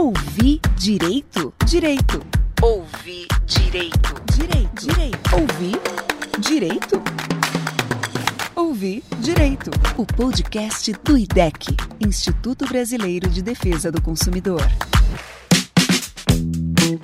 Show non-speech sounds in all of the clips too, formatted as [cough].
Ouvi direito? Direito. Ouvi direito. Direito. Direito. Ouvi direito? Ouvi direito. O podcast do IDEC, Instituto Brasileiro de Defesa do Consumidor.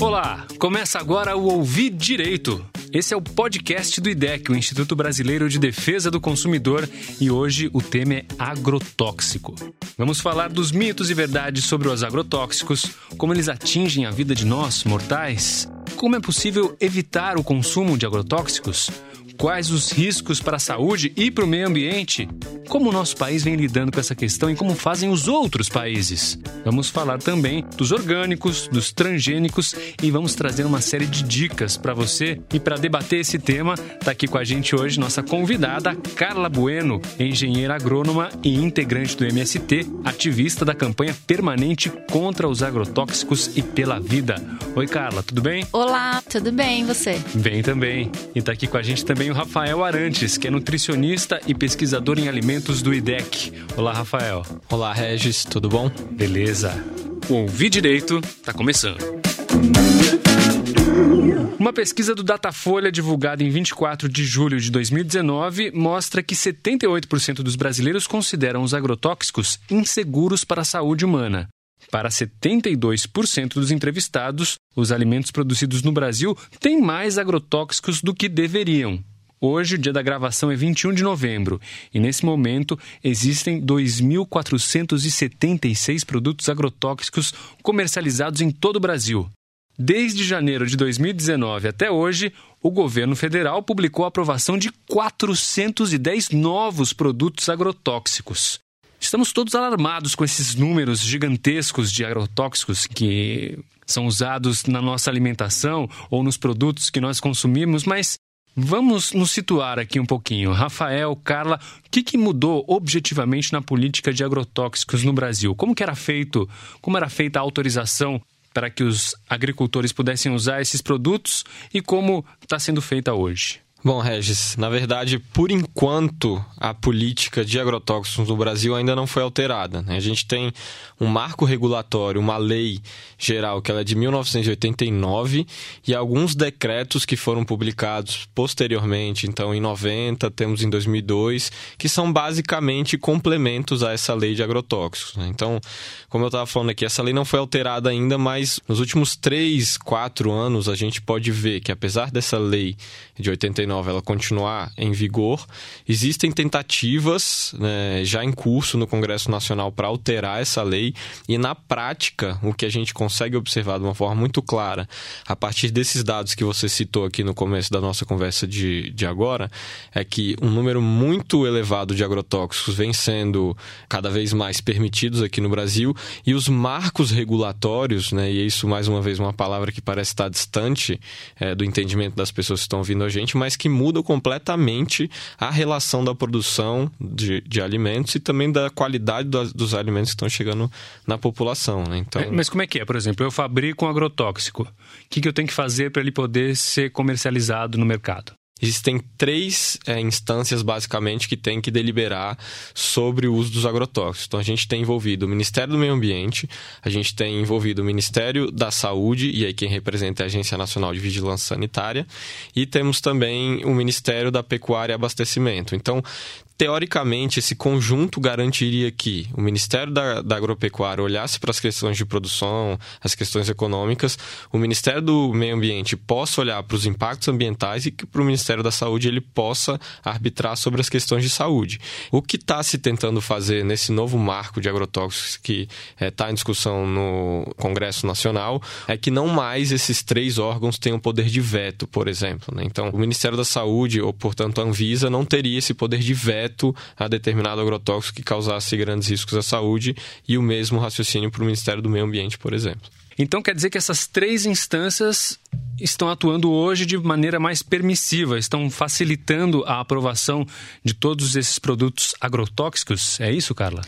Olá, começa agora o Ouvir Direito. Esse é o podcast do IDEC, o Instituto Brasileiro de Defesa do Consumidor, e hoje o tema é agrotóxico. Vamos falar dos mitos e verdades sobre os agrotóxicos, como eles atingem a vida de nós, mortais, como é possível evitar o consumo de agrotóxicos, quais os riscos para a saúde e para o meio ambiente, como o nosso país vem lidando com essa questão e como fazem os outros países. Vamos falar também dos orgânicos, dos transgênicos e vamos trazer uma série de dicas para você. E para debater esse tema, está aqui com a gente hoje nossa convidada, Carla Bueno, engenheira agrônoma e integrante do MST, ativista da campanha permanente contra os agrotóxicos e pela vida. Oi, Carla, tudo bem? Olá, tudo bem, e você? Bem também. E está aqui com a gente também o Rafael Arantes, que é nutricionista e pesquisador em alimentos do IDEC. Olá, Rafael. Olá, Regis, tudo bom? Beleza. O Ouvir Direito está começando. Uma pesquisa do Datafolha divulgada em 24 de julho de 2019 mostra que 78% dos brasileiros consideram os agrotóxicos inseguros para a saúde humana. Para 72% dos entrevistados, os alimentos produzidos no Brasil têm mais agrotóxicos do que deveriam. Hoje, o dia da gravação é 21 de novembro e, nesse momento, existem 2.476 produtos agrotóxicos comercializados em todo o Brasil. Desde janeiro de 2019 até hoje, o governo federal publicou a aprovação de 410 novos produtos agrotóxicos. Estamos todos alarmados com esses números gigantescos de agrotóxicos que são usados na nossa alimentação ou nos produtos que nós consumimos, mas Vamos nos situar aqui um pouquinho. Rafael, Carla, o que, que, mudou objetivamente na política de agrotóxicos no Brasil? Como que era feito, como era feita a autorização para que os agricultores pudessem usar esses produtos e como está sendo feita hoje? Bom, Regis, na verdade, por enquanto, a política de agrotóxicos no Brasil ainda não foi alterada. Né? A gente tem um marco regulatório, uma lei geral, que é de 1989, e alguns decretos que foram publicados posteriormente, então em 90, temos em 2002, que são basicamente complementos a essa lei de agrotóxicos. Né? Então, como eu estava falando aqui, essa lei não foi alterada ainda, mas nos últimos 3, 4 anos a gente pode ver que apesar dessa lei de 89 ela continuar em vigor, existem tentativas né, já em curso no Congresso Nacional para alterar essa lei. E, na prática, o que a gente consegue observar de uma forma muito clara, a partir desses dados que você citou aqui no começo da nossa conversa de, de agora, é que um número muito elevado de agrotóxicos vem sendo cada vez mais permitidos aqui no Brasil. E os marcos regulatórios, né, e isso mais uma vez uma palavra que parece estar distante é, do entendimento das pessoas que estão ouvindo a gente, mas que que mudam completamente a relação da produção de, de alimentos e também da qualidade do, dos alimentos que estão chegando na população. Né? Então... É, mas como é que é? Por exemplo, eu fabrico um agrotóxico. O que, que eu tenho que fazer para ele poder ser comercializado no mercado? Existem três é, instâncias, basicamente, que têm que deliberar sobre o uso dos agrotóxicos. Então, a gente tem envolvido o Ministério do Meio Ambiente, a gente tem envolvido o Ministério da Saúde, e aí quem representa é a Agência Nacional de Vigilância Sanitária, e temos também o Ministério da Pecuária e Abastecimento. Então, teoricamente, esse conjunto garantiria que o Ministério da, da Agropecuária olhasse para as questões de produção, as questões econômicas, o Ministério do Meio Ambiente possa olhar para os impactos ambientais e que para o Ministério da Saúde ele possa arbitrar sobre as questões de saúde. O que está se tentando fazer nesse novo marco de agrotóxicos que está eh, é, em discussão no Congresso Nacional é que não mais esses três órgãos tenham poder de veto, por exemplo. Né? Então, o Ministério da Saúde, ou portanto a Anvisa, não teria esse poder de veto direto a determinado agrotóxico que causasse grandes riscos à saúde e o mesmo raciocínio para o Ministério do Meio Ambiente, por exemplo. Então quer dizer que essas três instâncias estão atuando hoje de maneira mais permissiva, estão facilitando a aprovação de todos esses produtos agrotóxicos? É isso, Carla?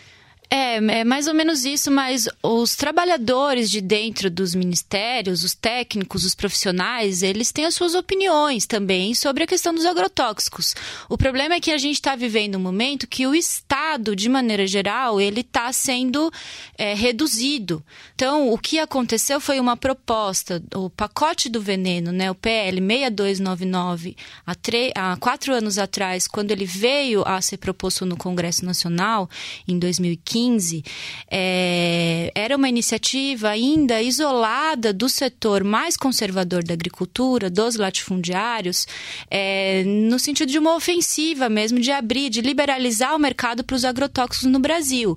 É, é mais ou menos isso, mas os trabalhadores de dentro dos ministérios, os técnicos, os profissionais, eles têm as suas opiniões também sobre a questão dos agrotóxicos. O problema é que a gente está vivendo um momento que o Estado, de maneira geral, ele está sendo é, reduzido. Então, o que aconteceu foi uma proposta, o pacote do veneno, né, o PL 6299, há, há quatro anos atrás, quando ele veio a ser proposto no Congresso Nacional, em 2015, 2015, é, era uma iniciativa ainda isolada do setor mais conservador da agricultura, dos latifundiários, é, no sentido de uma ofensiva mesmo, de abrir, de liberalizar o mercado para os agrotóxicos no Brasil.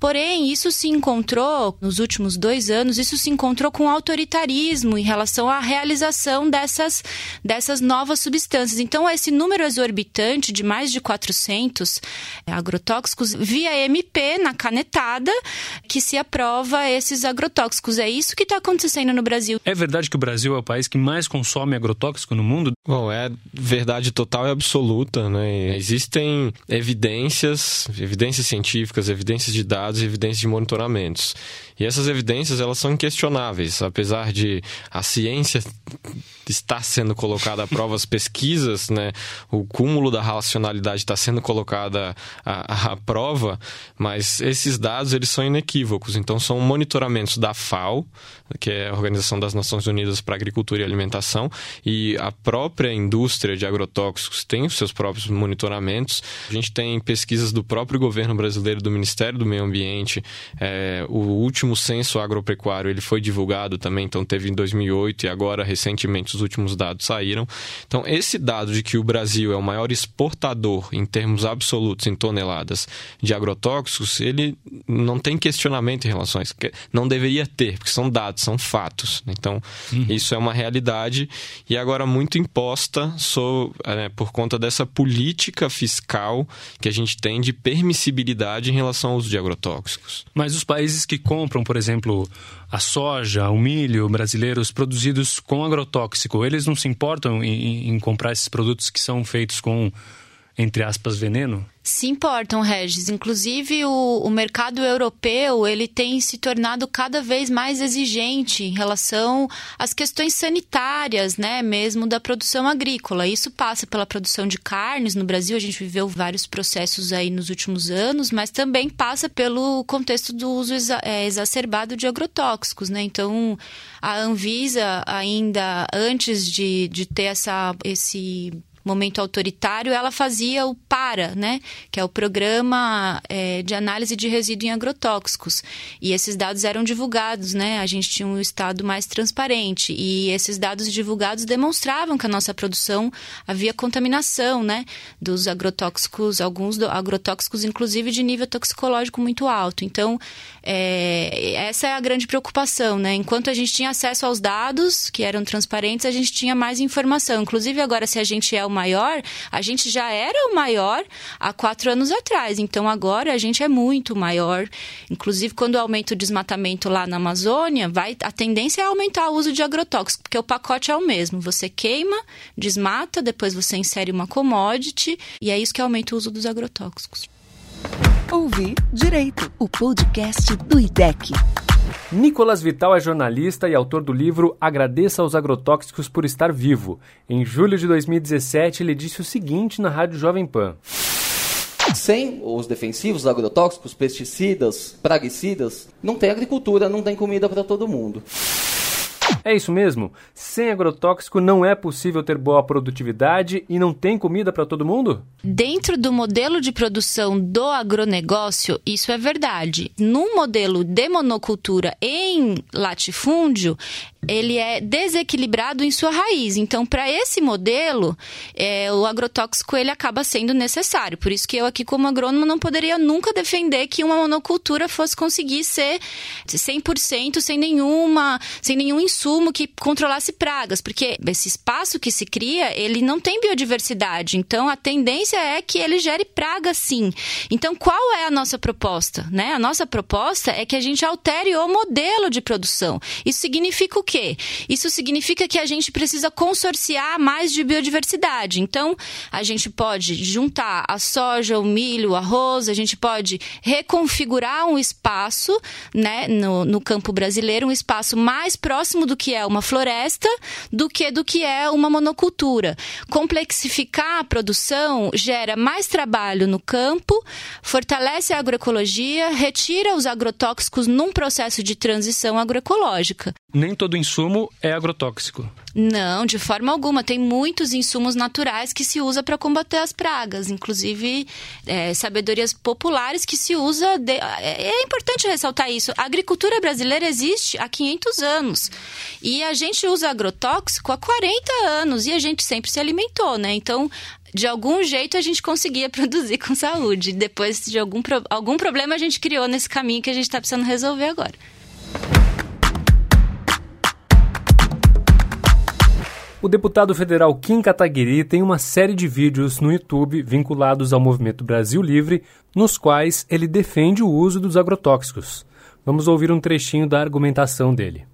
Porém, isso se encontrou, nos últimos dois anos, isso se encontrou com autoritarismo em relação à realização dessas, dessas novas substâncias. Então, esse número exorbitante de mais de 400 é, agrotóxicos via MP na canetada que se aprova esses agrotóxicos. É isso que está acontecendo no Brasil. É verdade que o Brasil é o país que mais consome agrotóxico no mundo? Bom, é verdade total e absoluta, né? Existem evidências, evidências científicas, evidências de dados dados e evidências de monitoramentos. E essas evidências elas são inquestionáveis, apesar de a ciência estar sendo colocada a prova, as pesquisas, né, o cúmulo da racionalidade está sendo colocada à, à, prova, mas esses dados eles são inequívocos. Então são monitoramentos da FAO, que é a Organização das Nações Unidas para Agricultura e Alimentação, e a própria indústria de agrotóxicos tem os seus próprios monitoramentos. A gente tem pesquisas do próprio governo brasileiro, do Ministério do Meio Ambiente. É, o último censo agropecuário ele foi divulgado também, então teve em 2008 e agora recentemente os últimos dados saíram. Então, esse dado de que o Brasil é o maior exportador em termos absolutos em toneladas de agrotóxicos, ele não tem questionamento em relação a isso. Não deveria ter, porque são dados, são fatos. Então, uhum. isso é uma realidade e agora muito imposta so, é, por conta dessa política fiscal que a gente tem de permissibilidade em relação ao uso de agrotóxicos. Mas os países que compram, por exemplo, a soja, o milho brasileiros produzidos com agrotóxico, eles não se importam em, em comprar esses produtos que são feitos com, entre aspas, veneno? Se importam, Regis. Inclusive, o, o, mercado europeu ele tem se tornado cada vez mais exigente em relação às questões sanitárias, né, mesmo da produção agrícola. Isso passa pela produção de carnes. No Brasil, a gente viveu vários processos aí nos últimos anos, mas também passa pelo contexto do uso exa é, exacerbado de agrotóxicos, né? Então, a Anvisa ainda antes de, de ter essa, esse momento autoritário, ela fazia o PARA, né? Que é o Programa é, de Análise de Resíduos em Agrotóxicos. E esses dados eram divulgados, né? A gente tinha um estado mais transparente. E esses dados divulgados demonstravam que a nossa produção havia contaminação, né? Dos agrotóxicos, alguns do, agrotóxicos, inclusive, de nível toxicológico muito alto. Então, é, essa é a grande preocupação, né? Enquanto a gente tinha acesso aos dados, que eram transparentes, a gente tinha mais informação. Inclusive, agora, se a gente é o maior, a gente já era o maior há quatro anos atrás. Então agora a gente é muito maior. Inclusive, quando aumenta o desmatamento lá na Amazônia, vai, a tendência é aumentar o uso de agrotóxicos, porque o pacote é o mesmo. Você queima, desmata, depois você insere uma commodity, e é isso que aumenta o uso dos agrotóxicos. Ouvir Direito, o podcast do IDEC. Nicolas Vital é jornalista e autor do livro Agradeça aos Agrotóxicos por Estar Vivo. Em julho de 2017, ele disse o seguinte na Rádio Jovem Pan. Sem os defensivos, os agrotóxicos, pesticidas, praguicidas, não tem agricultura, não tem comida para todo mundo. É isso mesmo? Sem agrotóxico não é possível ter boa produtividade e não tem comida para todo mundo? Dentro do modelo de produção do agronegócio, isso é verdade. No modelo de monocultura em latifúndio, ele é desequilibrado em sua raiz. Então, para esse modelo, é, o agrotóxico ele acaba sendo necessário. Por isso que eu aqui como agrônomo não poderia nunca defender que uma monocultura fosse conseguir ser 100% sem nenhuma, sem nenhum insumo que controlasse pragas, porque esse espaço que se cria, ele não tem biodiversidade. Então, a tendência é que ele gere praga sim. Então, qual é a nossa proposta, né? A nossa proposta é que a gente altere o modelo de produção. Isso significa o quê? Isso significa que a gente precisa consorciar mais de biodiversidade. Então, a gente pode juntar a soja, o milho, o arroz, a gente pode reconfigurar um espaço né, no, no campo brasileiro, um espaço mais próximo do que é uma floresta do que do que é uma monocultura. Complexificar a produção gera mais trabalho no campo, fortalece a agroecologia, retira os agrotóxicos num processo de transição agroecológica. Nem todo insumo é agrotóxico. Não, de forma alguma. Tem muitos insumos naturais que se usa para combater as pragas, inclusive é, sabedorias populares que se usa. De... É, é importante ressaltar isso. A agricultura brasileira existe há 500 anos e a gente usa agrotóxico há 40 anos e a gente sempre se alimentou, né? Então de algum jeito a gente conseguia [laughs] produzir com saúde. Depois de algum, algum problema a gente criou nesse caminho que a gente está precisando resolver agora. O deputado federal Kim Kataguiri tem uma série de vídeos no YouTube vinculados ao movimento Brasil Livre, nos quais ele defende o uso dos agrotóxicos. Vamos ouvir um trechinho da argumentação dele.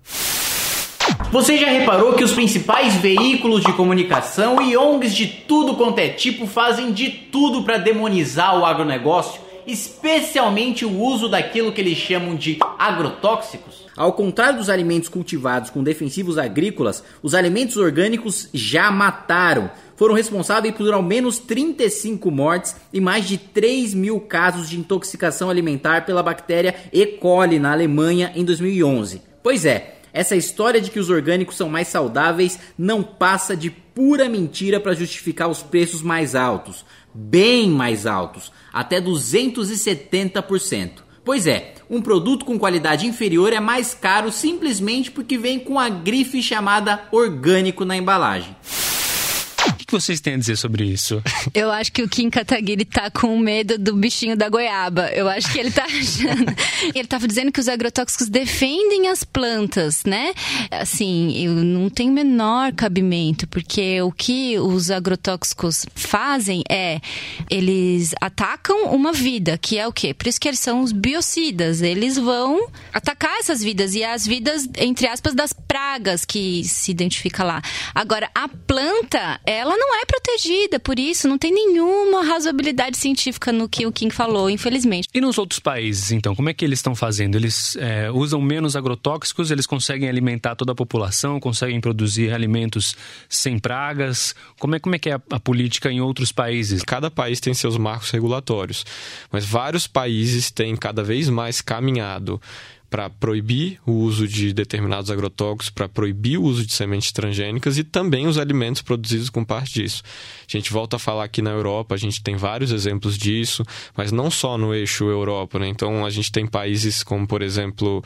Você já reparou que os principais veículos de comunicação e ONGs de tudo quanto é tipo fazem de tudo para demonizar o agronegócio, especialmente o uso daquilo que eles chamam de agrotóxicos? Ao contrário dos alimentos cultivados com defensivos agrícolas, os alimentos orgânicos já mataram. Foram responsáveis por ao menos 35 mortes e mais de 3 mil casos de intoxicação alimentar pela bactéria E. coli na Alemanha em 2011. Pois é, essa história de que os orgânicos são mais saudáveis não passa de pura mentira para justificar os preços mais altos, bem mais altos, até 270%. Pois é, um produto com qualidade inferior é mais caro simplesmente porque vem com a grife chamada orgânico na embalagem que vocês têm a dizer sobre isso? Eu acho que o Kim Kataguiri tá com medo do bichinho da goiaba. Eu acho que ele tá [laughs] achando. ele tava dizendo que os agrotóxicos defendem as plantas, né? Assim, eu não tenho menor cabimento, porque o que os agrotóxicos fazem é eles atacam uma vida, que é o quê? Por isso que eles são os biocidas. Eles vão atacar essas vidas e as vidas, entre aspas, das pragas que se identifica lá. Agora, a planta, ela não é protegida, por isso não tem nenhuma razoabilidade científica no que o Kim falou, infelizmente. E nos outros países, então, como é que eles estão fazendo? Eles é, usam menos agrotóxicos, eles conseguem alimentar toda a população, conseguem produzir alimentos sem pragas? Como é, como é que é a, a política em outros países? Cada país tem seus marcos regulatórios, mas vários países têm cada vez mais caminhado para proibir o uso de determinados agrotóxicos, para proibir o uso de sementes transgênicas e também os alimentos produzidos com parte disso. A gente volta a falar aqui na Europa, a gente tem vários exemplos disso, mas não só no eixo Europa, né? Então a gente tem países como, por exemplo,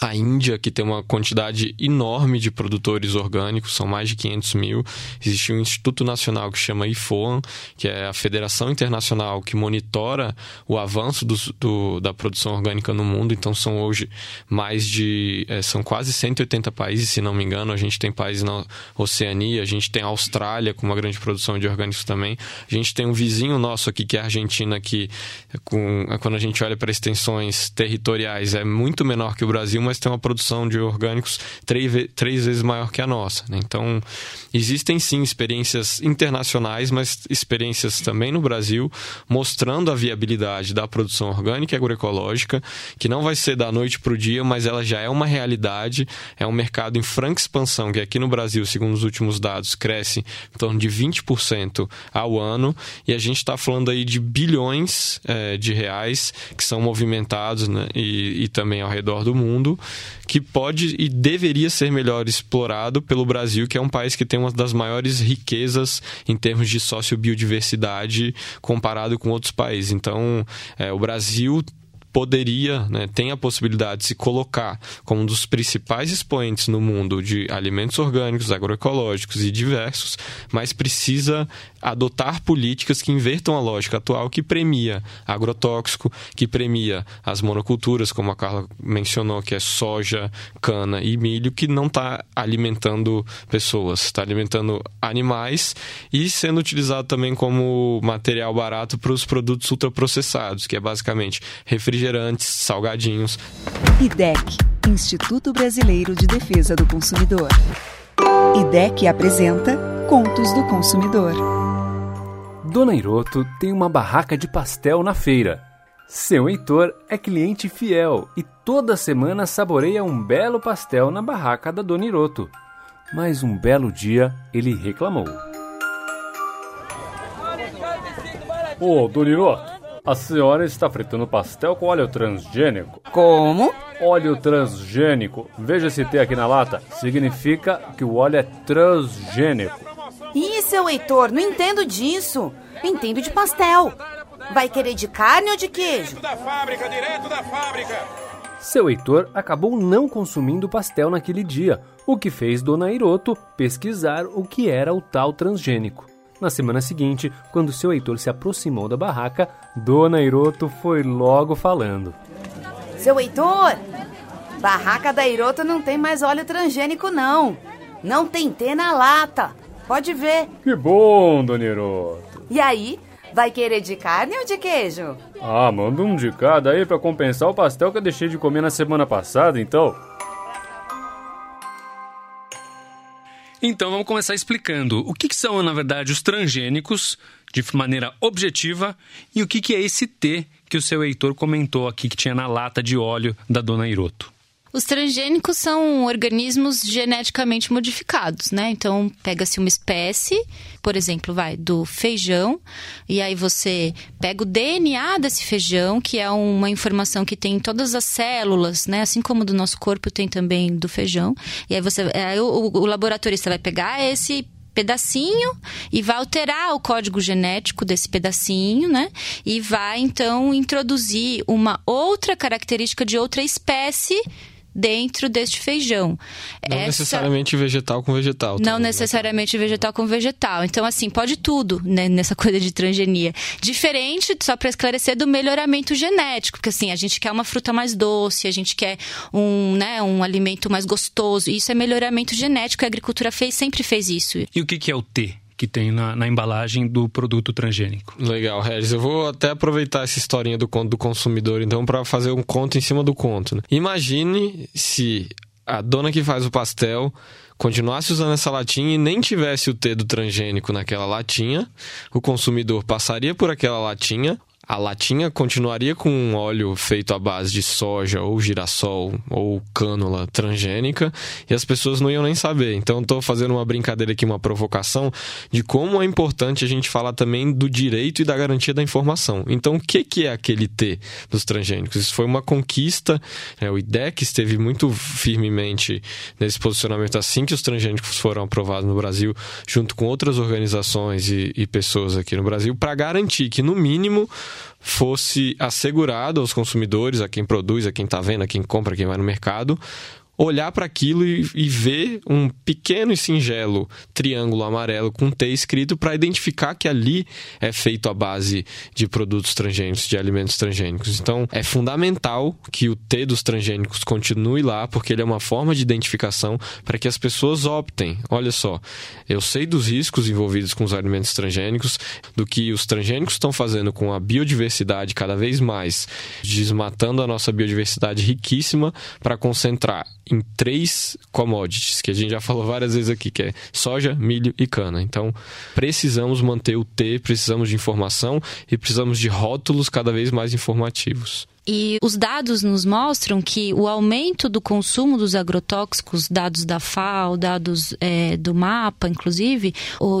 a Índia, que tem uma quantidade enorme de produtores orgânicos, são mais de 500 mil. Existe um Instituto Nacional que chama IFOAM, que é a Federação Internacional que monitora o avanço do, do, da produção orgânica no mundo. Então são hoje mais de. É, são quase 180 países, se não me engano. A gente tem países na Oceania, a gente tem a Austrália com uma grande produção de orgânicos também. A gente tem um vizinho nosso aqui, que é a Argentina, que com, quando a gente olha para extensões territoriais é muito menor que o Brasil, mas tem uma produção de orgânicos três, três vezes maior que a nossa. Né? Então, existem sim experiências internacionais, mas experiências também no Brasil, mostrando a viabilidade da produção orgânica e agroecológica, que não vai ser da noite para o dia, mas ela já é uma realidade, é um mercado em franca expansão, que aqui no Brasil, segundo os últimos dados, cresce em torno de 20% ao ano, e a gente está falando aí de bilhões é, de reais que são movimentados né, e, e também ao redor do mundo, que pode e deveria ser melhor explorado pelo Brasil, que é um país que tem uma das maiores riquezas em termos de sociobiodiversidade comparado com outros países. Então, é, o Brasil poderia, né, tem a possibilidade de se colocar como um dos principais expoentes no mundo de alimentos orgânicos, agroecológicos e diversos, mas precisa adotar políticas que invertam a lógica atual que premia agrotóxico, que premia as monoculturas, como a Carla mencionou, que é soja, cana e milho, que não está alimentando pessoas, está alimentando animais e sendo utilizado também como material barato para os produtos ultraprocessados, que é basicamente refrigerantes, salgadinhos. IDEC Instituto Brasileiro de Defesa do Consumidor. IDEC apresenta Contos do Consumidor. Dona Hiroto tem uma barraca de pastel na feira. Seu Heitor é cliente fiel e toda semana saboreia um belo pastel na barraca da Dona Hiroto. Mas um belo dia ele reclamou. Ô, Dona Hiroto, a senhora está fritando pastel com óleo transgênico. Como? Óleo transgênico, veja se tem aqui na lata, significa que o óleo é transgênico. Ih, seu Heitor, não entendo disso. Entendo de pastel. Vai querer de carne ou de queijo? Da fábrica, direto da fábrica. Seu Heitor acabou não consumindo pastel naquele dia, o que fez Dona Hiroto pesquisar o que era o tal transgênico. Na semana seguinte, quando seu Heitor se aproximou da barraca, Dona Hiroto foi logo falando. Seu Heitor, barraca da Hiroto não tem mais óleo transgênico não. Não tem T na lata. Pode ver. Que bom, Dona Hiroto. E aí, vai querer de carne ou de queijo? Ah, manda um de cada aí para compensar o pastel que eu deixei de comer na semana passada, então. Então vamos começar explicando o que, que são, na verdade, os transgênicos de maneira objetiva e o que, que é esse T que o seu Heitor comentou aqui que tinha na lata de óleo da dona Hiroto. Os transgênicos são organismos geneticamente modificados, né? Então, pega-se uma espécie, por exemplo, vai do feijão, e aí você pega o DNA desse feijão, que é uma informação que tem em todas as células, né? Assim como do nosso corpo tem também do feijão. E aí você, aí o, o laboratorista vai pegar esse pedacinho e vai alterar o código genético desse pedacinho, né? E vai então introduzir uma outra característica de outra espécie dentro deste feijão. Não Essa... necessariamente vegetal com vegetal. Não também, né? necessariamente né? vegetal com vegetal. Então, assim, pode tudo né, nessa [laughs] coisa de transgenia. Diferente, só para esclarecer, do melhoramento genético, porque assim, a gente quer uma fruta mais doce, a gente quer um, né, um alimento mais gostoso. Isso é melhoramento genético, a agricultura fez, sempre fez isso. E o que, que é o T? Que tem na, na, embalagem do produto transgênico. Legal, Regis. Eu vou até aproveitar essa historinha do conto do consumidor, então, para fazer um conto em cima do conto. Né? Imagine se a dona que faz o pastel continuasse usando essa latinha e nem tivesse o T do transgênico naquela latinha, o consumidor passaria por aquela latinha, a latinha continuaria com um óleo feito à base de soja ou girassol ou cânula transgênica e as pessoas não iam nem saber. Então estou fazendo uma brincadeira aqui, uma provocação de como é importante a gente falar também do direito e da garantia da informação. Então o que, que é aquele T dos transgênicos? Isso foi uma conquista, né? o IDEC esteve muito firmemente nesse posicionamento assim que os transgênicos foram aprovados no Brasil, junto com outras organizações e, e pessoas aqui no Brasil, para garantir que no mínimo fosse assegurado aos consumidores, a quem produz, a quem está vendo, a quem compra, a quem vai no mercado, olhar para aquilo e, e, ver um pequeno e singelo triângulo amarelo com T escrito para identificar que ali é feito à base de produtos transgênicos, de alimentos transgênicos. Então, é fundamental que o T dos transgênicos continue lá, porque ele é uma forma de identificação para que as pessoas optem. Olha só, eu sei dos riscos envolvidos com os alimentos transgênicos, do que os transgênicos estão fazendo com a biodiversidade cada vez mais, desmatando a nossa biodiversidade riquíssima para concentrar em três commodities, que a gente já falou várias vezes aqui, que é soja, milho e cana. Então, precisamos manter o T, precisamos de informação e precisamos de rótulos cada vez mais informativos. E os dados nos mostram que o aumento do consumo dos agrotóxicos, dados da FAO, dados é, do MAPA, inclusive,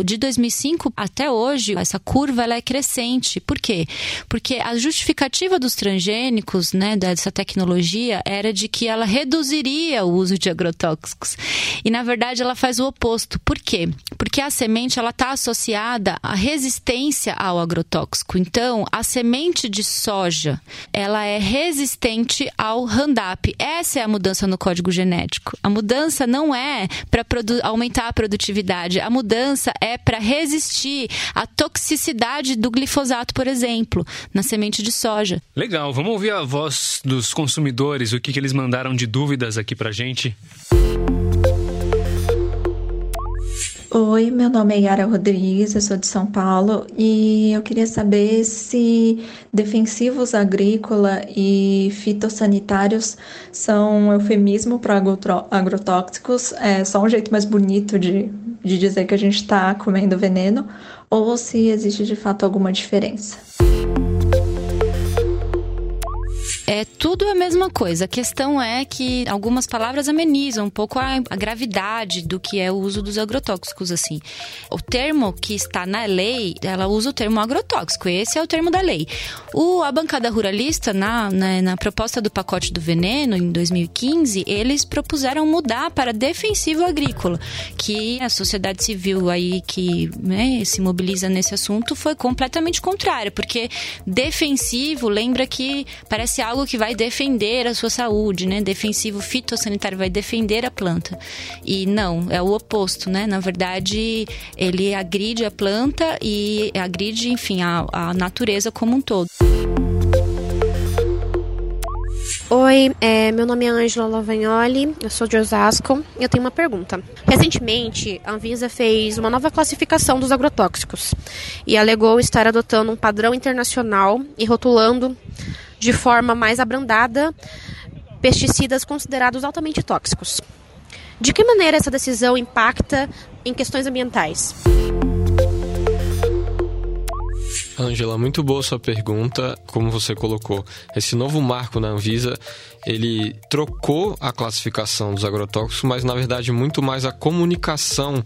de 2005 até hoje, essa curva ela é crescente. Por quê? Porque a justificativa dos transgênicos, né, dessa tecnologia, era de que ela reduziria o uso de agrotóxicos. E, na verdade, ela faz o oposto. Por quê? Porque a semente ela está associada à resistência ao agrotóxico. Então, a semente de soja, ela é resistente ao Roundup. Essa é a mudança no código genético. A mudança não é para aumentar a produtividade, a mudança é para resistir à toxicidade do glifosato, por exemplo, na semente de soja. Legal, vamos ouvir a voz dos consumidores, o que, que eles mandaram de dúvidas aqui para gente. Oi, meu nome é Yara Rodrigues, eu sou de São Paulo e eu queria saber se defensivos agrícola e fitossanitários são um eufemismo para agrotóxicos, é só um jeito mais bonito de, de dizer que a gente está comendo veneno, ou se existe de fato alguma diferença. É tudo a mesma coisa. A questão é que algumas palavras amenizam um pouco a, a, gravidade do que é o uso dos agrotóxicos, assim. O termo que está na lei, ela usa o termo agrotóxico. Esse é o termo da lei. O, a bancada ruralista, na, na, na proposta do pacote do veneno, em 2015, eles propuseram mudar para defensivo agrícola, que a sociedade civil aí que né, se mobiliza nesse assunto foi completamente contrária, porque defensivo lembra que parece algo algo que vai defender a sua saúde, né? Defensivo fitossanitário vai defender a planta. E não, é o oposto, né? Na verdade, ele agride a planta e agride, enfim, a, a natureza como um todo. Oi, é, meu nome é Ângela Lavagnoli, eu sou de Osasco e eu tenho uma pergunta. Recentemente, a Anvisa fez uma nova classificação dos agrotóxicos e alegou estar adotando um padrão internacional e rotulando de forma mais abrandada pesticidas considerados altamente tóxicos. De que maneira essa decisão impacta em questões ambientais? Angela, muito boa sua pergunta. Como você colocou, esse novo marco na Anvisa, ele trocou a classificação dos agrotóxicos, mas na verdade muito mais a comunicação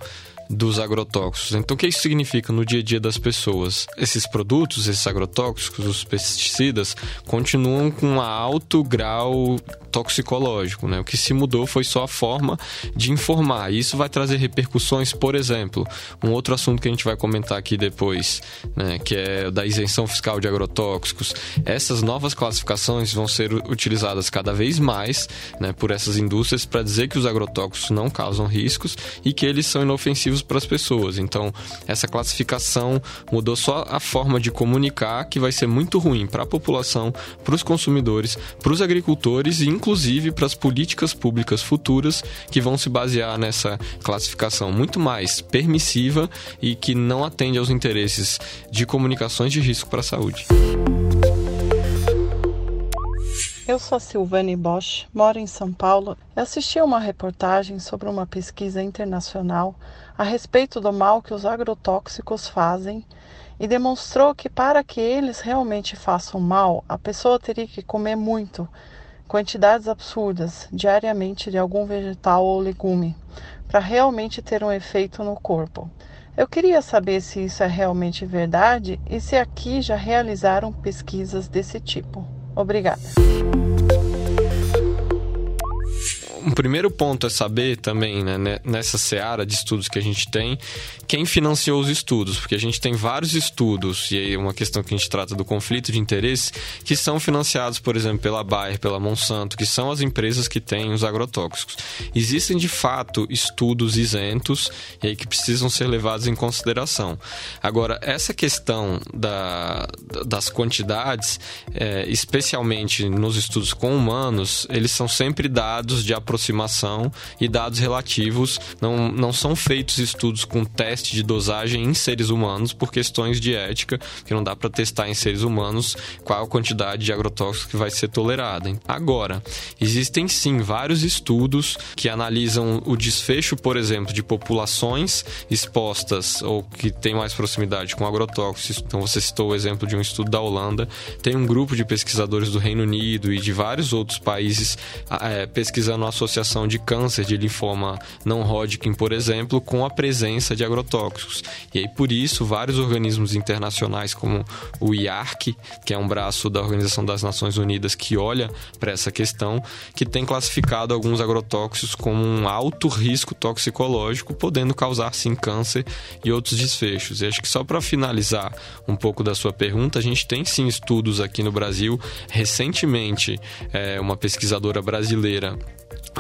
dos agrotóxicos. Então, o que isso significa no dia a dia das pessoas? Esses produtos, esses agrotóxicos, os pesticidas, continuam com um alto grau toxicológico. Né? O que se mudou foi só a forma de informar. Isso vai trazer repercussões, por exemplo, um outro assunto que a gente vai comentar aqui depois, né? que é da isenção fiscal de agrotóxicos. Essas novas classificações vão ser utilizadas cada vez mais né, por essas indústrias para dizer que os agrotóxicos não causam riscos e que eles são inofensivos para as pessoas. Então, essa classificação mudou só a forma de comunicar, que vai ser muito ruim para a população, para os consumidores, para os agricultores e, inclusive, para as políticas públicas futuras que vão se basear nessa classificação muito mais permissiva e que não atende aos interesses de comunicações de risco para a saúde. Eu sou a Silvane Bosch, moro em São Paulo e assisti a uma reportagem sobre uma pesquisa internacional a respeito do mal que os agrotóxicos fazem e demonstrou que para que eles realmente façam mal, a pessoa teria que comer muito, quantidades absurdas, diariamente de algum vegetal ou legume, para realmente ter um efeito no corpo. Eu queria saber se isso é realmente verdade e se aqui já realizaram pesquisas desse tipo. Obrigada. Um primeiro ponto é saber também, né, nessa seara de estudos que a gente tem, quem financiou os estudos, porque a gente tem vários estudos, e aí uma questão que a gente trata do conflito de interesse, que são financiados, por exemplo, pela Bayer, pela Monsanto, que são as empresas que têm os agrotóxicos. Existem, de fato, estudos isentos e aí que precisam ser levados em consideração. Agora, essa questão da, das quantidades, é, especialmente nos estudos com humanos, eles são sempre dados de aproximação aproximação e dados relativos. Não, não são feitos estudos com teste de dosagem em seres humanos por questões de ética, que não dá para testar em seres humanos qual a quantidade de agrotóxico que vai ser tolerada. Agora, existem sim vários estudos que analisam o desfecho, por exemplo, de populações expostas ou que têm mais proximidade com agrotóxicos. Então, você citou o exemplo de um estudo da Holanda. Tem um grupo de pesquisadores do Reino Unido e de vários outros países é, pesquisando a associação de câncer de linfoma não Hodgkin, por exemplo, com a presença de agrotóxicos. E aí, por isso, vários organismos internacionais, como o IARC, que é um braço da Organização das Nações Unidas que olha para essa questão, que tem classificado alguns agrotóxicos como um alto risco toxicológico, podendo causar sim câncer e outros desfechos. E acho que só para finalizar um pouco da sua pergunta, a gente tem sim estudos aqui no Brasil. Recentemente, é, uma pesquisadora brasileira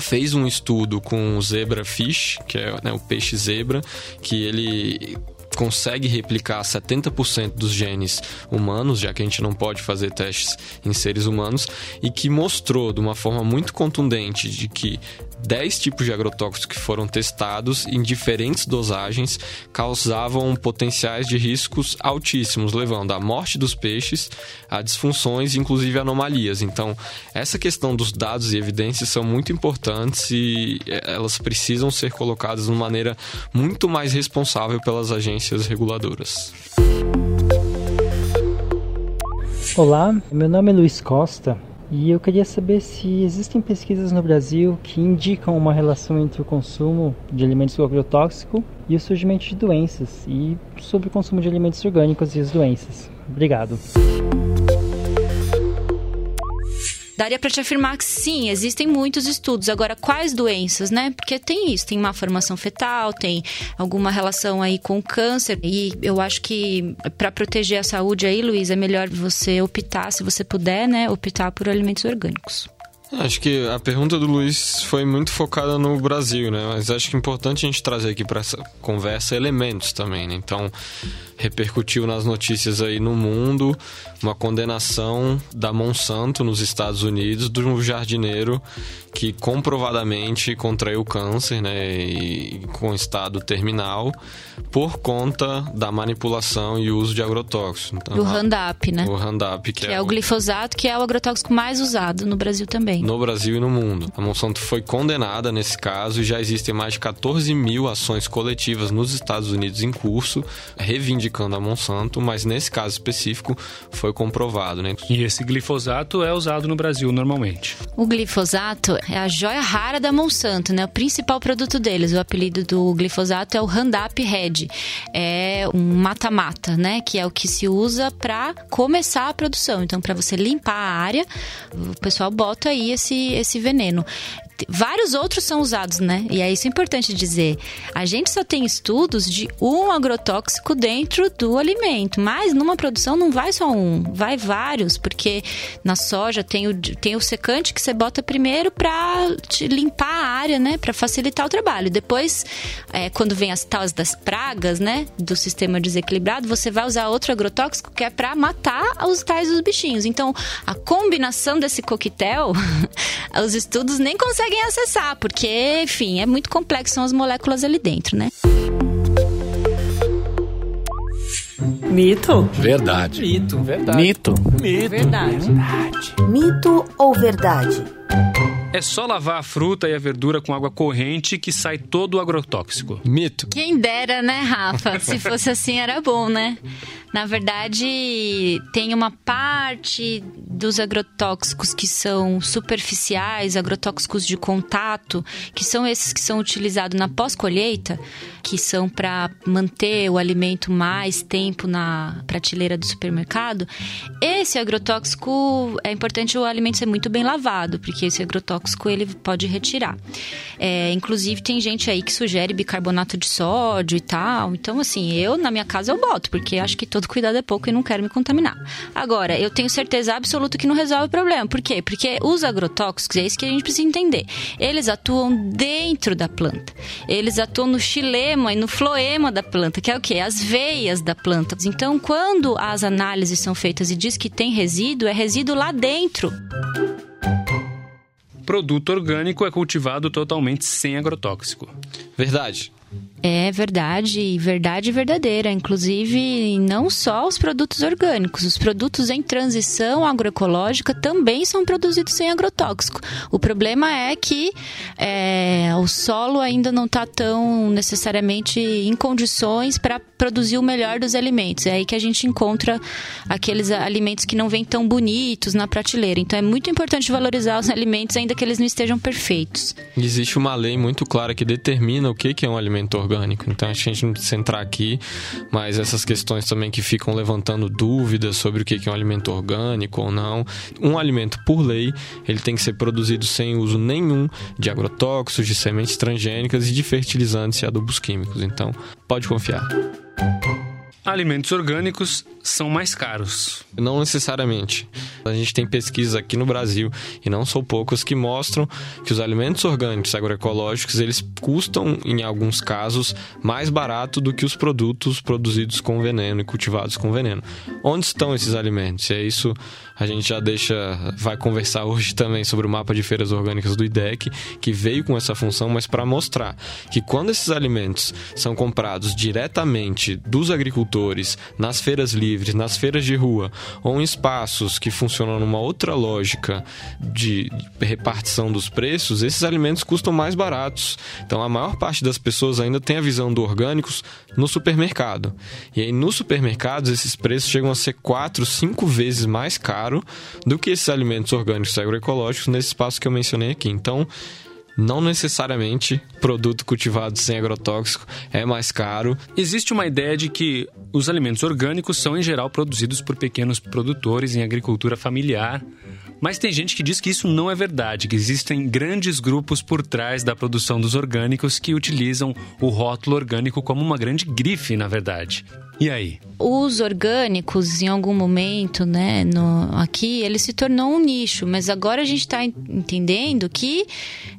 fez um estudo com o zebra fish, que é né, o peixe zebra, que ele consegue replicar 70% dos genes humanos, já que a gente não pode fazer testes em seres humanos, e que mostrou de uma forma muito contundente de que 10 tipos de agrotóxicos que foram testados em diferentes dosagens causavam potenciais de riscos altíssimos, levando à morte dos peixes, a disfunções e inclusive anomalias. Então, essa questão dos dados e evidências são muito importantes e eh, elas precisam ser colocadas de uma maneira muito mais responsável pelas agências reguladoras. Olá, meu nome é Luiz Costa e eu queria saber se existem pesquisas no Brasil que indicam uma relação entre o consumo de alimentos com agrotóxico e o surgimento de doenças e sobre o consumo de alimentos orgânicos e as doenças. Obrigado. Daria para te afirmar que sim, existem muitos estudos. Agora, quais doenças, né? Porque tem isso, tem má formação fetal, tem alguma relação aí com câncer. E eu acho que para proteger a saúde aí, Luiz, é melhor você optar, se você puder, né, optar por alimentos orgânicos. Acho que a pergunta do Luiz foi muito focada no Brasil, né? Mas acho que é importante a gente trazer aqui para essa conversa elementos também, né? Então, repercutiu nas notícias aí no mundo uma condenação da Monsanto nos Estados Unidos de um jardineiro que comprovadamente contraiu câncer, né, e com estado terminal por conta da manipulação e uso de agrotóxicos. Então, do Roundup, né? O Roundup, que, que é, é, o glifosato, que é o agrotóxico mais usado no Brasil também. No Brasil e no mundo. A Monsanto foi condenada nesse caso e já existem mais de 14 mil ações coletivas nos Estados Unidos em curso, reivindicando a Monsanto, mas nesse caso específico foi comprovado, né? E esse glifosato é usado no Brasil normalmente. O glifosato é a joia rara da Monsanto, né? O principal produto deles, o apelido do glifosato é o Roundup Red. É um mata-mata, né? Que é o que se usa para começar a produção. Então, para você limpar a área, o pessoal bota aí esse, esse veneno vários outros são usados, né? E é isso importante dizer. A gente só tem estudos de um agrotóxico dentro do alimento, mas numa produção não vai só um, vai vários, porque na soja tem o, tem o secante que você bota primeiro para limpar a área, né? Para facilitar o trabalho. Depois, é, quando vem as tais das pragas, né? Do sistema desequilibrado, você vai usar outro agrotóxico que é para matar os tais dos bichinhos. Então, a combinação desse coquetel, [laughs] os estudos nem conseguem conseguem acessar, porque, enfim, é muito complexo, são as moléculas ali dentro, né? Mito? Verdade. Mito. Verdade. Mito. Mito. Verdade. Verdade. Mito ou verdade? É só lavar a fruta e a verdura com água corrente que sai todo o agrotóxico. Mito. Quem dera, né, Rafa? [laughs] Se fosse assim, era bom, né? Na verdade, tem uma parte dos agrotóxicos que são superficiais, agrotóxicos de contato, que são esses que são utilizados na pós-colheita, que são para manter o alimento mais tempo na prateleira do supermercado. Esse agrotóxico é importante o alimento ser muito bem lavado, porque esse agrotóxico ele pode retirar. É, inclusive tem gente aí que sugere bicarbonato de sódio e tal. Então assim, eu na minha casa eu boto, porque acho que todo todo cuidado é pouco e não quero me contaminar. Agora, eu tenho certeza absoluta que não resolve o problema. Por quê? Porque os agrotóxicos, é isso que a gente precisa entender. Eles atuam dentro da planta. Eles atuam no xilema e no floema da planta, que é o quê? As veias da planta. Então, quando as análises são feitas e diz que tem resíduo, é resíduo lá dentro produto orgânico é cultivado totalmente sem agrotóxico. Verdade. É verdade, verdade verdadeira. Inclusive, não só os produtos orgânicos, os produtos em transição agroecológica também são produzidos sem agrotóxico. O problema é que é, o solo ainda não está tão necessariamente em condições para produzir o melhor dos alimentos. É aí que a gente encontra aqueles alimentos que não vêm tão bonitos na prateleira. Então, é muito importante valorizar os alimentos, ainda que eles não estejam perfeitos. Existe uma lei muito clara que determina o que é um alimento orgânico orgânico. Então a gente não precisa entrar aqui, mas essas questões também que ficam levantando dúvidas sobre o que é um alimento orgânico ou não. Um alimento, por lei, ele tem que ser produzido sem uso nenhum de agrotóxicos, de sementes transgênicas e de fertilizantes e adubos químicos. Então, pode confiar. Alimentos orgânicos são mais caros. Não necessariamente. A gente tem pesquisas aqui no Brasil, e não são poucas, que mostram que os alimentos orgânicos agroecológicos, eles custam, em alguns casos, mais barato do que os produtos produzidos com veneno e cultivados com veneno. Onde estão esses alimentos? E é isso a gente já deixa, vai conversar hoje também sobre o mapa de feiras orgânicas do IDEC, que veio com essa função, mas para mostrar que quando esses alimentos são comprados diretamente dos agricultores nas feiras livres, nas feiras de rua ou em espaços que funcionam numa outra lógica de repartição dos preços, esses alimentos custam mais baratos. Então a maior parte das pessoas ainda tem a visão do orgânicos no supermercado. E aí nos supermercados esses preços chegam a ser quatro, cinco vezes mais caro do que esses alimentos orgânicos agroecológicos nesse espaço que eu mencionei aqui. Então, não necessariamente produto cultivado sem agrotóxico é mais caro. Existe uma ideia de que os alimentos orgânicos são em geral produzidos por pequenos produtores em agricultura familiar. Mas tem gente que diz que isso não é verdade, que existem grandes grupos por trás da produção dos orgânicos que utilizam o rótulo orgânico como uma grande grife, na verdade. E aí? Os orgânicos, em algum momento, né, no, aqui, ele se tornou um nicho, mas agora a gente está entendendo que,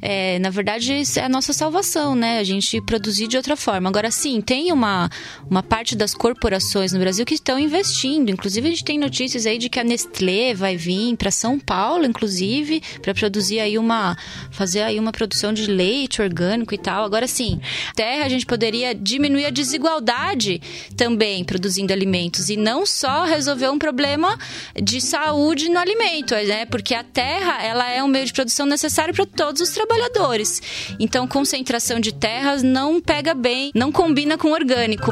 é, na verdade, é a nossa salvação, né? A gente produzir de outra forma. Agora, sim, tem uma, uma parte das corporações no Brasil que estão investindo. Inclusive, a gente tem notícias aí de que a Nestlé vai vir para São Paulo, inclusive, para produzir aí uma. fazer aí uma produção de leite orgânico e tal. Agora, sim, terra a gente poderia diminuir a desigualdade também também alimentos e não só resolver um problema de saúde no alimento, né? Porque a terra, ela é um meio de produção necessário para todos os trabalhadores. Então, concentração de terras não pega bem, não combina com orgânico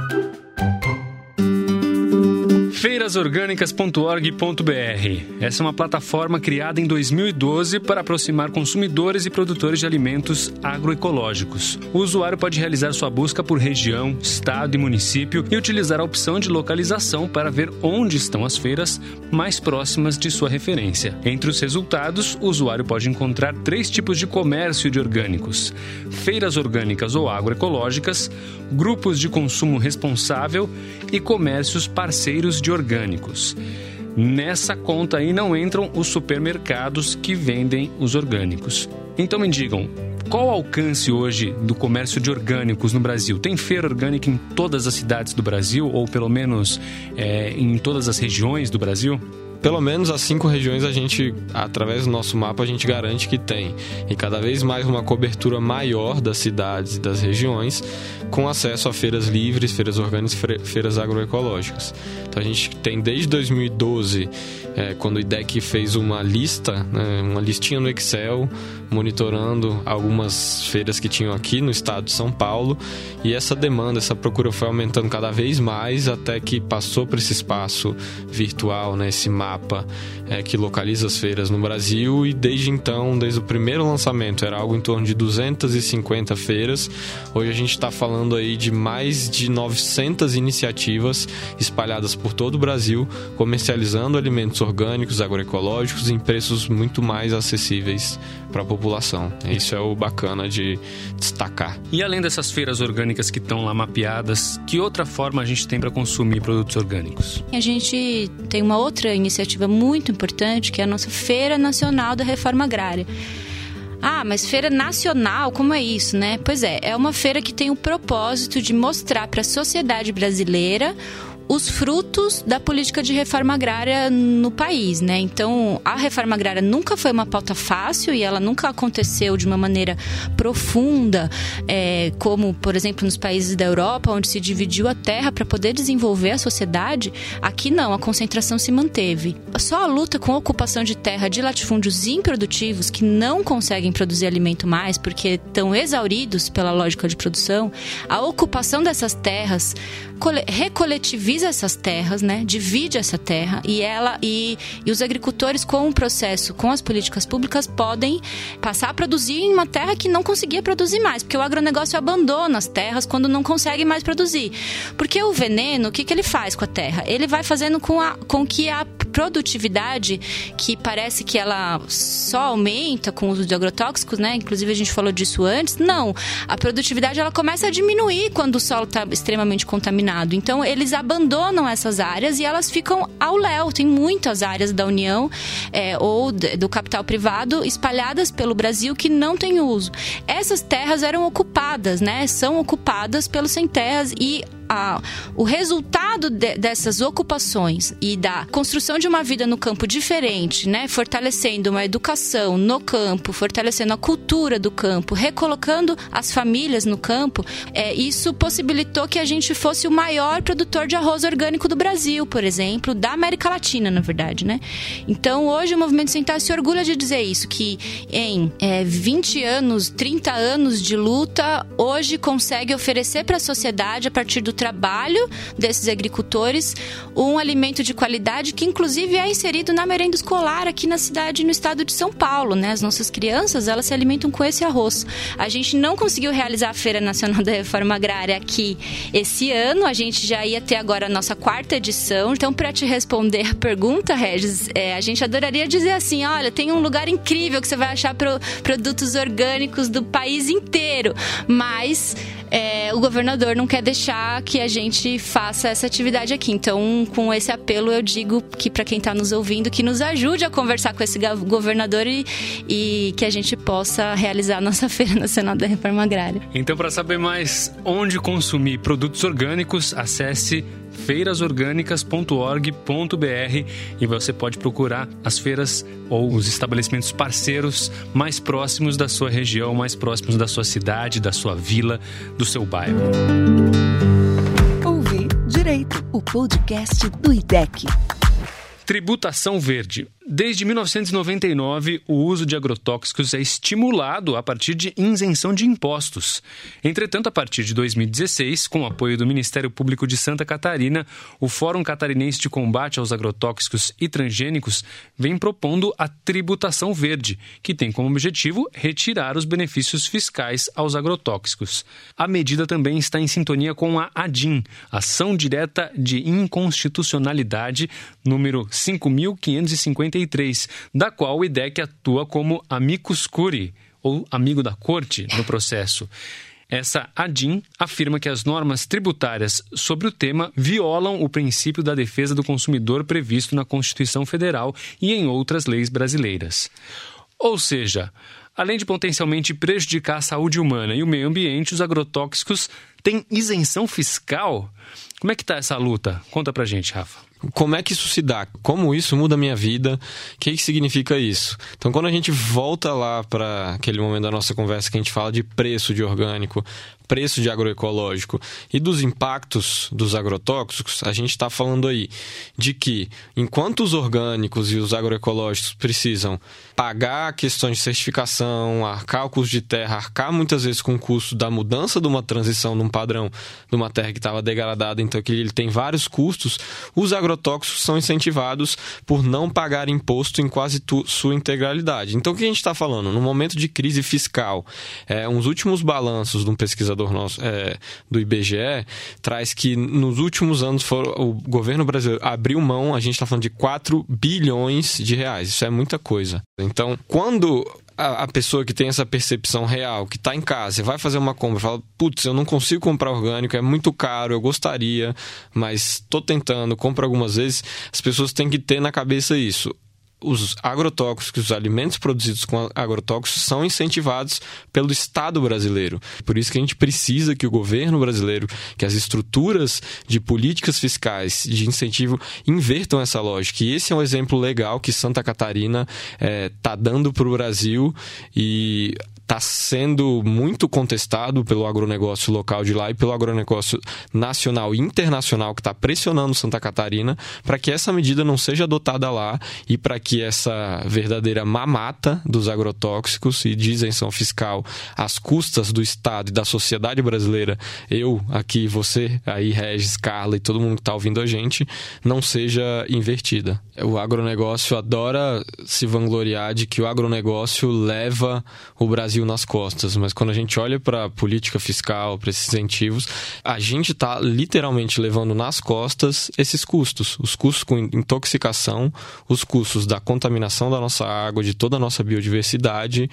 feirasorgânicas.org.br. Essa é uma plataforma criada em 2012 para aproximar consumidores e produtores de alimentos agroecológicos. O usuário pode realizar sua busca por região, estado e município e utilizar a opção de localização para ver onde estão as feiras mais próximas de sua referência. Entre os resultados, o usuário pode encontrar três tipos de comércio de orgânicos: feiras orgânicas ou agroecológicas, grupos de consumo responsável e comércios parceiros de orgânicos. Nessa conta aí não entram os supermercados que vendem os orgânicos. Então me digam, qual o alcance hoje do comércio de orgânicos no Brasil? Tem feira orgânica em todas as cidades do Brasil, ou pelo menos é, em todas as regiões do Brasil? Pelo menos as cinco regiões a gente, através do nosso mapa, a gente garante que tem. E cada vez mais uma cobertura maior das cidades e das regiões, com acesso a feiras livres, feiras orgânicas, feiras agroecológicas. Então a gente tem desde 2012, é, quando o IDEC fez uma lista, né, uma listinha no Excel, monitorando algumas feiras que tinham aqui no estado de São Paulo e essa demanda, essa procura foi aumentando cada vez mais até que passou para esse espaço virtual, né, esse mapa é, que localiza as feiras no Brasil e desde então, desde o primeiro lançamento, era algo em torno de 250 feiras. Hoje a gente está falando aí de mais de 900 iniciativas espalhadas por todo o Brasil, comercializando alimentos orgânicos, agroecológicos em preços muito mais acessíveis para a população. Isso é o bacana de destacar. E além dessas feiras orgânicas que estão lá mapeadas, que outra forma a gente tem para consumir produtos orgânicos? A gente tem uma outra iniciativa muito importante que é a nossa Feira Nacional da Reforma Agrária. Ah, mas feira nacional, como é isso, né? Pois é, é uma feira que tem o propósito de mostrar para a sociedade brasileira os frutos da política de reforma agrária no país, né? Então, a reforma agrária nunca foi uma pauta fácil e ela nunca aconteceu de uma maneira profunda, é, como, por exemplo, nos países da Europa, onde se dividiu a terra para poder desenvolver a sociedade. Aqui não, a concentração se manteve. Só a luta com a ocupação de terra de latifúndios improdutivos que não conseguem produzir alimento mais porque estão exauridos pela lógica de produção, a ocupação dessas terras recoletiviza essas terras, né? Divide essa terra e ela e, e os agricultores com o processo, com as políticas públicas podem passar a produzir em uma terra que não conseguia produzir mais, porque o agronegócio abandona as terras quando não consegue mais produzir. Porque o veneno, o que, que ele faz com a terra? Ele vai fazendo com, a, com que a produtividade, que parece que ela só aumenta com o uso de agrotóxicos, né? Inclusive a gente falou disso antes. Não, a produtividade ela começa a diminuir quando o solo está extremamente contaminado. Então eles abandonam abandonam essas áreas e elas ficam ao léu. Tem muitas áreas da União é, ou do capital privado espalhadas pelo Brasil que não têm uso. Essas terras eram ocupadas, né? São ocupadas pelos sem terras e a, o resultado de, dessas ocupações e da construção de uma vida no campo diferente, né, fortalecendo uma educação no campo, fortalecendo a cultura do campo, recolocando as famílias no campo, é, isso possibilitou que a gente fosse o maior produtor de arroz orgânico do Brasil, por exemplo, da América Latina, na verdade, né? Então, hoje o Movimento Terra se orgulha de dizer isso, que em é, 20 anos, 30 anos de luta, hoje consegue oferecer para a sociedade, a partir do trabalho desses agricultores um alimento de qualidade que inclusive é inserido na merenda escolar aqui na cidade no estado de São Paulo, né? As nossas crianças, elas se alimentam com esse arroz. A gente não conseguiu realizar a Feira Nacional [laughs] da Reforma Agrária aqui esse ano, a gente já ia ter agora a nossa quarta edição. Então, para te responder a pergunta, Regis, é, a gente adoraria dizer assim: olha, tem um lugar incrível que você vai achar pro, produtos orgânicos do país inteiro, mas é, o governador não quer deixar que a gente faça essa atividade aqui. Então, com esse apelo, eu digo que para quem está nos ouvindo, que nos ajude a conversar com esse governador e, e que a gente possa realizar a nossa [laughs] Feira Nacional da Reforma Agrária. Então, para saber mais onde consumir produtos orgânicos, acesse feirasorgânicas.org.br e você pode procurar as feiras ou os estabelecimentos parceiros mais próximos da sua região, mais próximos da sua cidade, da sua vila, do seu bairro. Direito, o podcast do IDEC. Tributação verde. Desde 1999, o uso de agrotóxicos é estimulado a partir de isenção de impostos. Entretanto, a partir de 2016, com o apoio do Ministério Público de Santa Catarina, o Fórum Catarinense de Combate aos Agrotóxicos e Transgênicos vem propondo a tributação verde, que tem como objetivo retirar os benefícios fiscais aos agrotóxicos. A medida também está em sintonia com a ADIM, Ação Direta de Inconstitucionalidade, número 5550 da qual o IDEC atua como amicus curiae, ou amigo da corte, no processo. Essa ADIM afirma que as normas tributárias sobre o tema violam o princípio da defesa do consumidor previsto na Constituição Federal e em outras leis brasileiras. Ou seja, além de potencialmente prejudicar a saúde humana e o meio ambiente, os agrotóxicos têm isenção fiscal? Como é que está essa luta? Conta pra gente, Rafa. Como é que isso se dá? Como isso muda a minha vida? O que, que significa isso? Então, quando a gente volta lá para aquele momento da nossa conversa que a gente fala de preço de orgânico, preço de agroecológico e dos impactos dos agrotóxicos, a gente está falando aí de que, enquanto os orgânicos e os agroecológicos precisam pagar questões de certificação, arcar cálculos de terra, arcar muitas vezes com o custo da mudança de uma transição de um padrão de uma terra que estava degradada, então que ele tem vários custos, os agrotóxicos são incentivados por não pagar imposto em quase sua integralidade. Então, o que a gente está falando? No momento de crise fiscal, é, uns últimos balanços de um pesquisador pesquisador nosso é, do IBGE, traz que nos últimos anos o governo brasileiro abriu mão, a gente está falando de 4 bilhões de reais. Isso é muita coisa. Então, quando a, pessoa que tem essa percepção real, que está em casa, vai fazer uma compra, fala, putz, eu não consigo comprar orgânico, é muito caro, eu gostaria, mas estou tentando, compro algumas vezes, as pessoas têm que ter na cabeça isso os agrotóxicos, os alimentos produzidos com agrotóxicos são incentivados pelo Estado brasileiro. Por isso que a gente precisa que o governo brasileiro, que as estruturas de políticas fiscais de incentivo invertam essa lógica. E esse é um exemplo legal que Santa Catarina está eh, é, dando para o Brasil e está sendo muito contestado pelo agronegócio local de lá e pelo agronegócio nacional e internacional que está pressionando Santa Catarina para que essa medida não seja adotada lá e para que essa verdadeira mamata dos agrotóxicos e de isenção fiscal às custas do Estado e da sociedade brasileira, eu aqui, você aí, Regis, Carla e todo mundo que está ouvindo a gente, não seja invertida. O agronegócio adora se vangloriar de que o agronegócio leva o Brasil Brasil nas costas, mas quando a gente olha para a política fiscal, para esses incentivos, a gente está literalmente levando nas costas esses custos, os custos com intoxicação, os custos da contaminação da nossa água, de toda a nossa biodiversidade,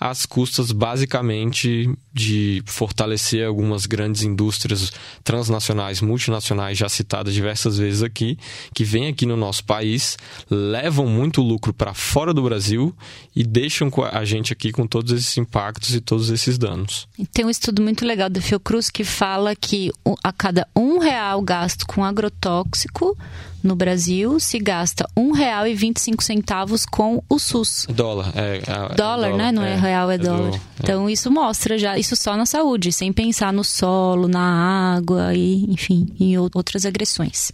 às custas basicamente de fortalecer algumas grandes indústrias transnacionais, multinacionais, já citadas diversas vezes aqui, que vêm aqui no nosso país, levam muito lucro para fora do Brasil e deixam a gente aqui com todos esses impactos e todos esses danos. Tem um estudo muito legal da Fiocruz que fala que a cada um real gasto com agrotóxico no Brasil se gasta R$ 1,25 com o SUS. Dólar, é. é dólar, né? Não é, é real, é, é dólar. Do, é. Então isso mostra já, isso só na saúde, sem pensar no solo, na água e, enfim, em outras agressões.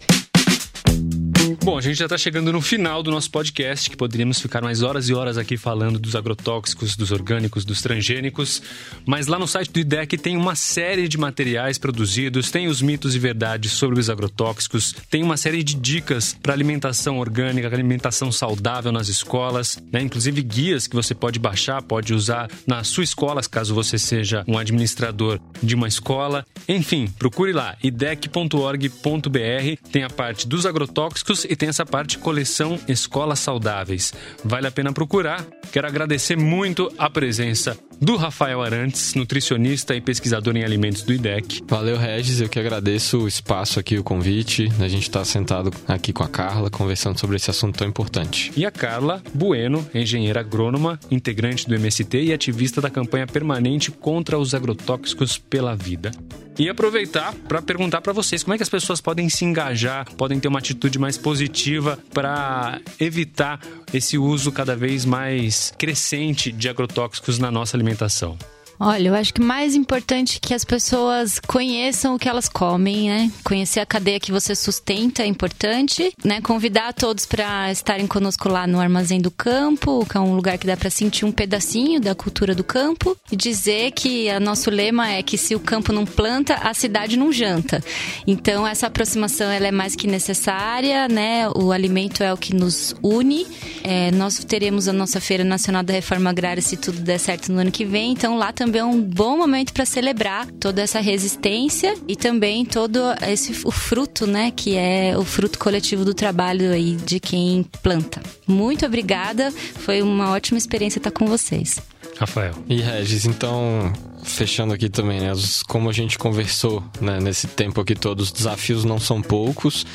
Bom, a gente já está chegando no final do nosso podcast, que poderíamos ficar mais horas e horas aqui falando dos agrotóxicos, dos orgânicos, dos transgênicos. Mas lá no site do IDEC tem uma série de materiais produzidos, tem os mitos e verdades sobre os agrotóxicos, tem uma série de dicas para alimentação orgânica, alimentação saudável nas escolas, né? inclusive guias que você pode baixar, pode usar na sua escola, caso você seja um administrador de uma escola. Enfim, procure lá, idec.org.br, tem a parte dos agrotóxicos e tem essa parte coleção Escolas Saudáveis. Vale a pena procurar. Quero agradecer muito a presença do Rafael Arantes, nutricionista e pesquisador em alimentos do IDEC. Valeu, Regis. Eu que agradeço o espaço aqui, o convite. A gente está sentado aqui com a Carla, conversando sobre esse assunto tão importante. E a Carla Bueno, engenheira agrônoma, integrante do MST e ativista da campanha permanente contra os agrotóxicos pela vida. E aproveitar para perguntar para vocês como é que as pessoas podem se engajar, podem ter uma atitude mais positiva para evitar esse uso cada vez mais crescente de agrotóxicos na nossa alimentação alimentação. Olha, eu acho que mais importante que as pessoas conheçam o que elas comem, né? Conhecer a cadeia que você sustenta é importante, né? Convidar todos para estarem conosco lá no Armazém do Campo, que é um lugar que dá para sentir um pedacinho da cultura do campo e dizer que o nosso lema é que se o campo não planta, a cidade não janta. Então essa aproximação ela é mais que necessária, né? O alimento é o que nos une. É, nós teremos a nossa Feira Nacional da Reforma Agrária se tudo der certo no ano que vem, então lá também também é um bom momento para celebrar toda essa resistência e também todo esse o fruto, né, que é o fruto coletivo do trabalho aí de quem planta. Muito obrigada, foi uma ótima experiência estar com vocês. Rafael. E Regis, então fechando aqui também, né? Como a gente conversou né, nesse tempo aqui todo, os desafios não são poucos.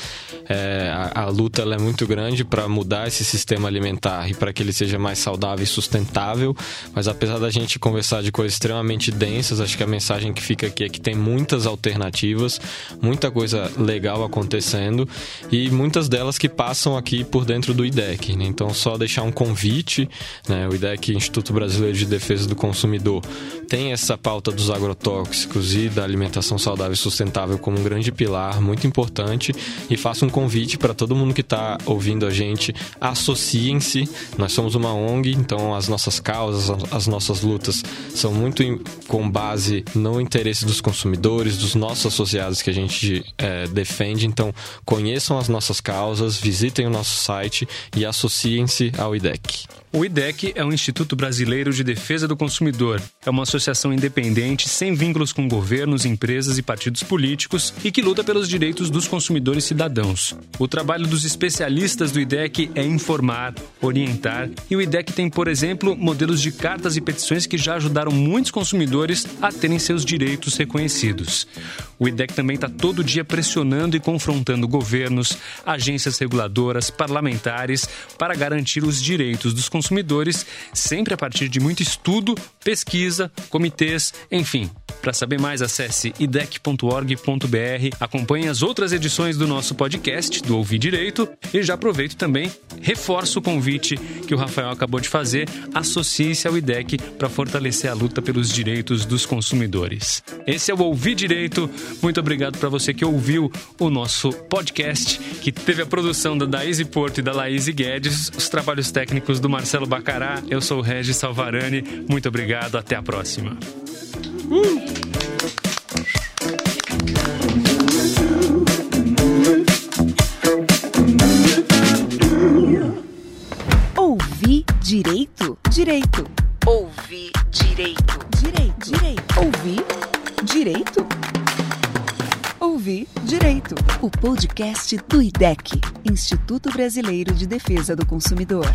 É, a, a, luta é muito grande para mudar esse sistema alimentar e para que ele seja mais saudável e sustentável. Mas apesar da gente conversar de coisas extremamente densas, acho que a mensagem que fica aqui é que tem muitas alternativas, muita coisa legal acontecendo e muitas delas que passam aqui por dentro do IDEC. Né? Então, só deixar um convite, né? o IDEC, Instituto Brasileiro de Defesa do Consumidor, tem essa pauta dos agrotóxicos e da alimentação saudável e sustentável como um grande pilar muito importante e faço um convite para todo mundo que está ouvindo a gente, associem-se. Nós somos uma ONG, então as nossas causas, as nossas lutas são muito em, com base no interesse dos consumidores, dos nossos associados que a gente é, defende. Então conheçam as nossas causas, visitem o nosso site e associem-se ao IDEC. O IDEC é um Instituto Brasileiro de Defesa do Consumidor. É uma associação independente, sem vínculos com governos, empresas e partidos políticos e que luta pelos direitos dos consumidores cidadãos. O trabalho dos especialistas do IDEC é informar, orientar e o IDEC tem, por exemplo, modelos de cartas e petições que já ajudaram muitos consumidores a terem seus direitos reconhecidos. O IDEC também está todo dia pressionando e confrontando governos, agências reguladoras, parlamentares para garantir os direitos dos consumidores, sempre a partir de muito estudo, pesquisa, comitês, enfim. Para saber mais, acesse idec.org.br, acompanhe as outras edições do nosso podcast, do Ouvir Direito, e já aproveito também, reforço o convite que o Rafael acabou de fazer, associe-se ao IDEC para fortalecer a luta pelos direitos dos consumidores. Esse é o Ouvir Direito. Muito obrigado para você que ouviu o nosso podcast, que teve a produção da Daíse Porto e da Laís Guedes, os trabalhos técnicos do Marcelo Bacará. Eu sou o Regis Salvarani. Muito obrigado. Até a próxima. Uh! Ouvir direito? Direito. Ouvir direito. Direito. Direito. Ouvir direito? Ouvir Direito, o podcast do IDEC, Instituto Brasileiro de Defesa do Consumidor.